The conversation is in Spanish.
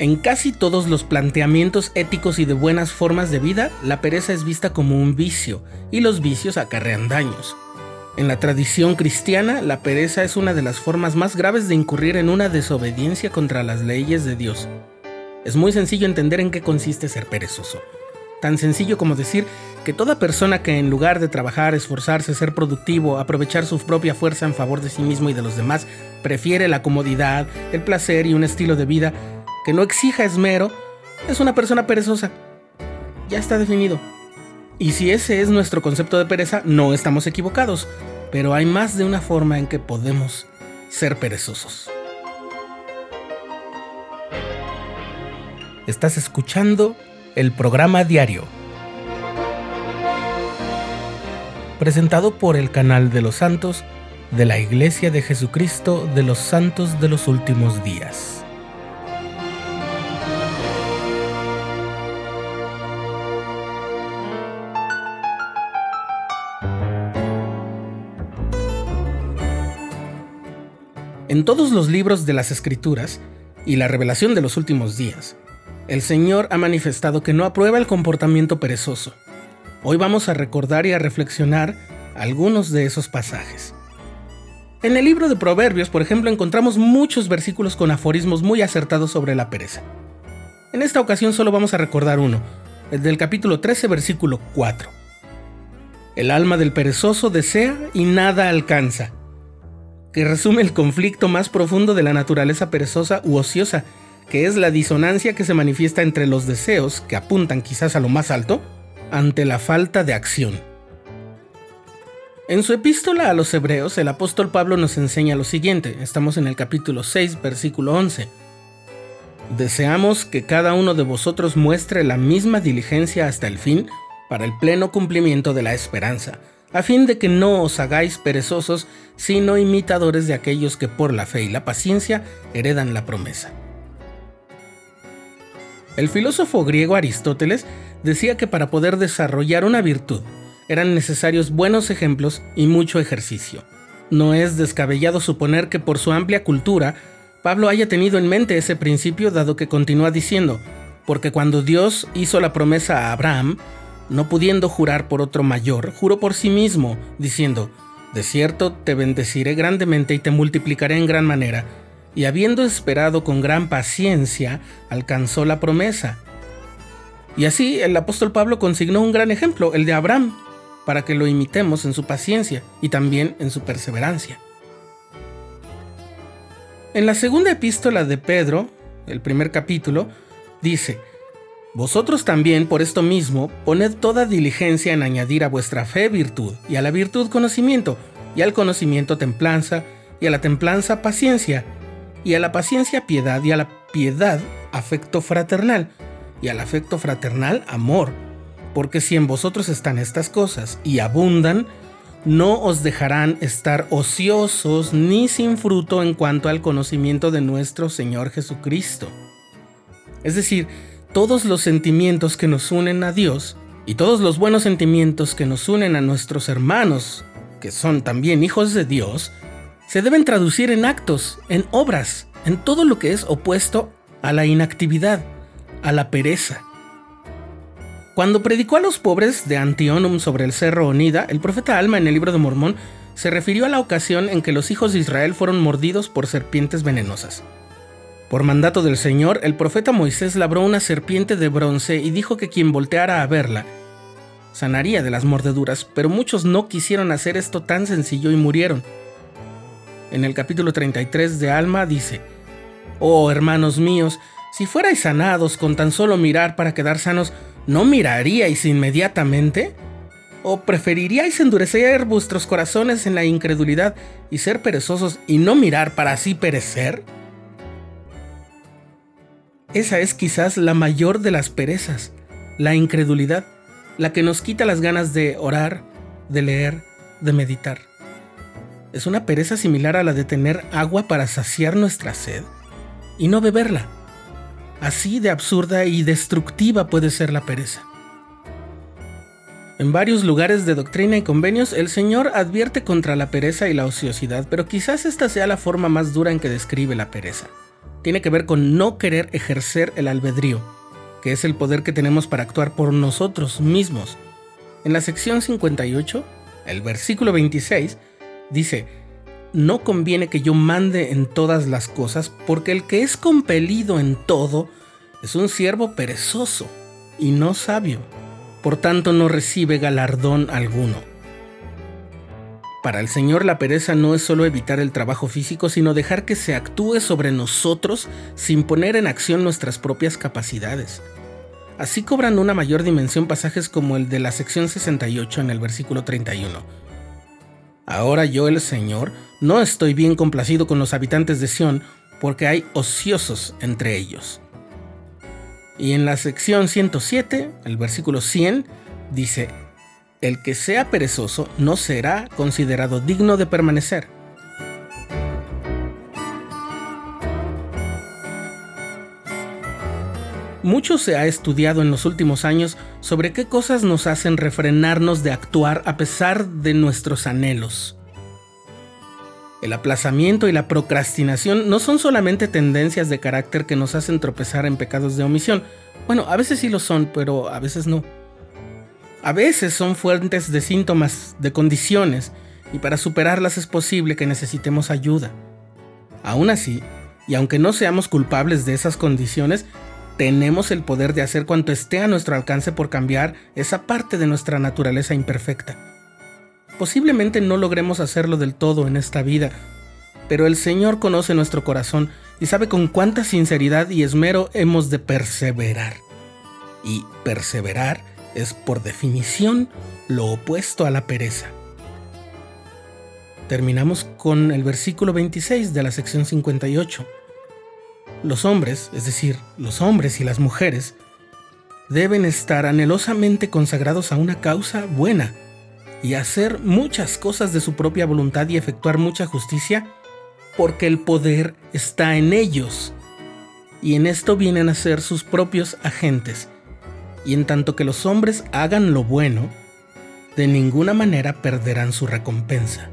En casi todos los planteamientos éticos y de buenas formas de vida, la pereza es vista como un vicio, y los vicios acarrean daños. En la tradición cristiana, la pereza es una de las formas más graves de incurrir en una desobediencia contra las leyes de Dios. Es muy sencillo entender en qué consiste ser perezoso. Tan sencillo como decir que toda persona que en lugar de trabajar, esforzarse, ser productivo, aprovechar su propia fuerza en favor de sí mismo y de los demás, prefiere la comodidad, el placer y un estilo de vida que no exija esmero, es una persona perezosa. Ya está definido. Y si ese es nuestro concepto de pereza, no estamos equivocados, pero hay más de una forma en que podemos ser perezosos. Estás escuchando el programa diario, presentado por el canal de los santos de la Iglesia de Jesucristo de los Santos de los Últimos Días. En todos los libros de las Escrituras y la revelación de los últimos días, el Señor ha manifestado que no aprueba el comportamiento perezoso. Hoy vamos a recordar y a reflexionar algunos de esos pasajes. En el libro de Proverbios, por ejemplo, encontramos muchos versículos con aforismos muy acertados sobre la pereza. En esta ocasión solo vamos a recordar uno, el del capítulo 13, versículo 4. El alma del perezoso desea y nada alcanza, que resume el conflicto más profundo de la naturaleza perezosa u ociosa, que es la disonancia que se manifiesta entre los deseos, que apuntan quizás a lo más alto, ante la falta de acción. En su epístola a los Hebreos, el apóstol Pablo nos enseña lo siguiente, estamos en el capítulo 6, versículo 11. Deseamos que cada uno de vosotros muestre la misma diligencia hasta el fin para el pleno cumplimiento de la esperanza a fin de que no os hagáis perezosos, sino imitadores de aquellos que por la fe y la paciencia heredan la promesa. El filósofo griego Aristóteles decía que para poder desarrollar una virtud eran necesarios buenos ejemplos y mucho ejercicio. No es descabellado suponer que por su amplia cultura, Pablo haya tenido en mente ese principio dado que continúa diciendo, porque cuando Dios hizo la promesa a Abraham, no pudiendo jurar por otro mayor, juró por sí mismo, diciendo, De cierto te bendeciré grandemente y te multiplicaré en gran manera. Y habiendo esperado con gran paciencia, alcanzó la promesa. Y así el apóstol Pablo consignó un gran ejemplo, el de Abraham, para que lo imitemos en su paciencia y también en su perseverancia. En la segunda epístola de Pedro, el primer capítulo, dice, vosotros también, por esto mismo, poned toda diligencia en añadir a vuestra fe virtud, y a la virtud conocimiento, y al conocimiento templanza, y a la templanza paciencia, y a la paciencia piedad, y a la piedad afecto fraternal, y al afecto fraternal amor. Porque si en vosotros están estas cosas y abundan, no os dejarán estar ociosos ni sin fruto en cuanto al conocimiento de nuestro Señor Jesucristo. Es decir, todos los sentimientos que nos unen a Dios y todos los buenos sentimientos que nos unen a nuestros hermanos, que son también hijos de Dios, se deben traducir en actos, en obras, en todo lo que es opuesto a la inactividad, a la pereza. Cuando predicó a los pobres de Antionum sobre el cerro Onida, el profeta Alma en el libro de Mormón se refirió a la ocasión en que los hijos de Israel fueron mordidos por serpientes venenosas. Por mandato del Señor, el profeta Moisés labró una serpiente de bronce y dijo que quien volteara a verla sanaría de las mordeduras, pero muchos no quisieron hacer esto tan sencillo y murieron. En el capítulo 33 de Alma dice, Oh hermanos míos, si fuerais sanados con tan solo mirar para quedar sanos, ¿no miraríais inmediatamente? ¿O preferiríais endurecer vuestros corazones en la incredulidad y ser perezosos y no mirar para así perecer? Esa es quizás la mayor de las perezas, la incredulidad, la que nos quita las ganas de orar, de leer, de meditar. Es una pereza similar a la de tener agua para saciar nuestra sed y no beberla. Así de absurda y destructiva puede ser la pereza. En varios lugares de doctrina y convenios el Señor advierte contra la pereza y la ociosidad, pero quizás esta sea la forma más dura en que describe la pereza tiene que ver con no querer ejercer el albedrío, que es el poder que tenemos para actuar por nosotros mismos. En la sección 58, el versículo 26, dice, no conviene que yo mande en todas las cosas, porque el que es compelido en todo es un siervo perezoso y no sabio, por tanto no recibe galardón alguno. Para el Señor la pereza no es solo evitar el trabajo físico, sino dejar que se actúe sobre nosotros sin poner en acción nuestras propias capacidades. Así cobran una mayor dimensión pasajes como el de la sección 68 en el versículo 31. Ahora yo, el Señor, no estoy bien complacido con los habitantes de Sión, porque hay ociosos entre ellos. Y en la sección 107, el versículo 100, dice, el que sea perezoso no será considerado digno de permanecer. Mucho se ha estudiado en los últimos años sobre qué cosas nos hacen refrenarnos de actuar a pesar de nuestros anhelos. El aplazamiento y la procrastinación no son solamente tendencias de carácter que nos hacen tropezar en pecados de omisión. Bueno, a veces sí lo son, pero a veces no. A veces son fuentes de síntomas, de condiciones, y para superarlas es posible que necesitemos ayuda. Aún así, y aunque no seamos culpables de esas condiciones, tenemos el poder de hacer cuanto esté a nuestro alcance por cambiar esa parte de nuestra naturaleza imperfecta. Posiblemente no logremos hacerlo del todo en esta vida, pero el Señor conoce nuestro corazón y sabe con cuánta sinceridad y esmero hemos de perseverar. Y perseverar es por definición lo opuesto a la pereza. Terminamos con el versículo 26 de la sección 58. Los hombres, es decir, los hombres y las mujeres, deben estar anhelosamente consagrados a una causa buena y hacer muchas cosas de su propia voluntad y efectuar mucha justicia, porque el poder está en ellos. Y en esto vienen a ser sus propios agentes y en tanto que los hombres hagan lo bueno, de ninguna manera perderán su recompensa.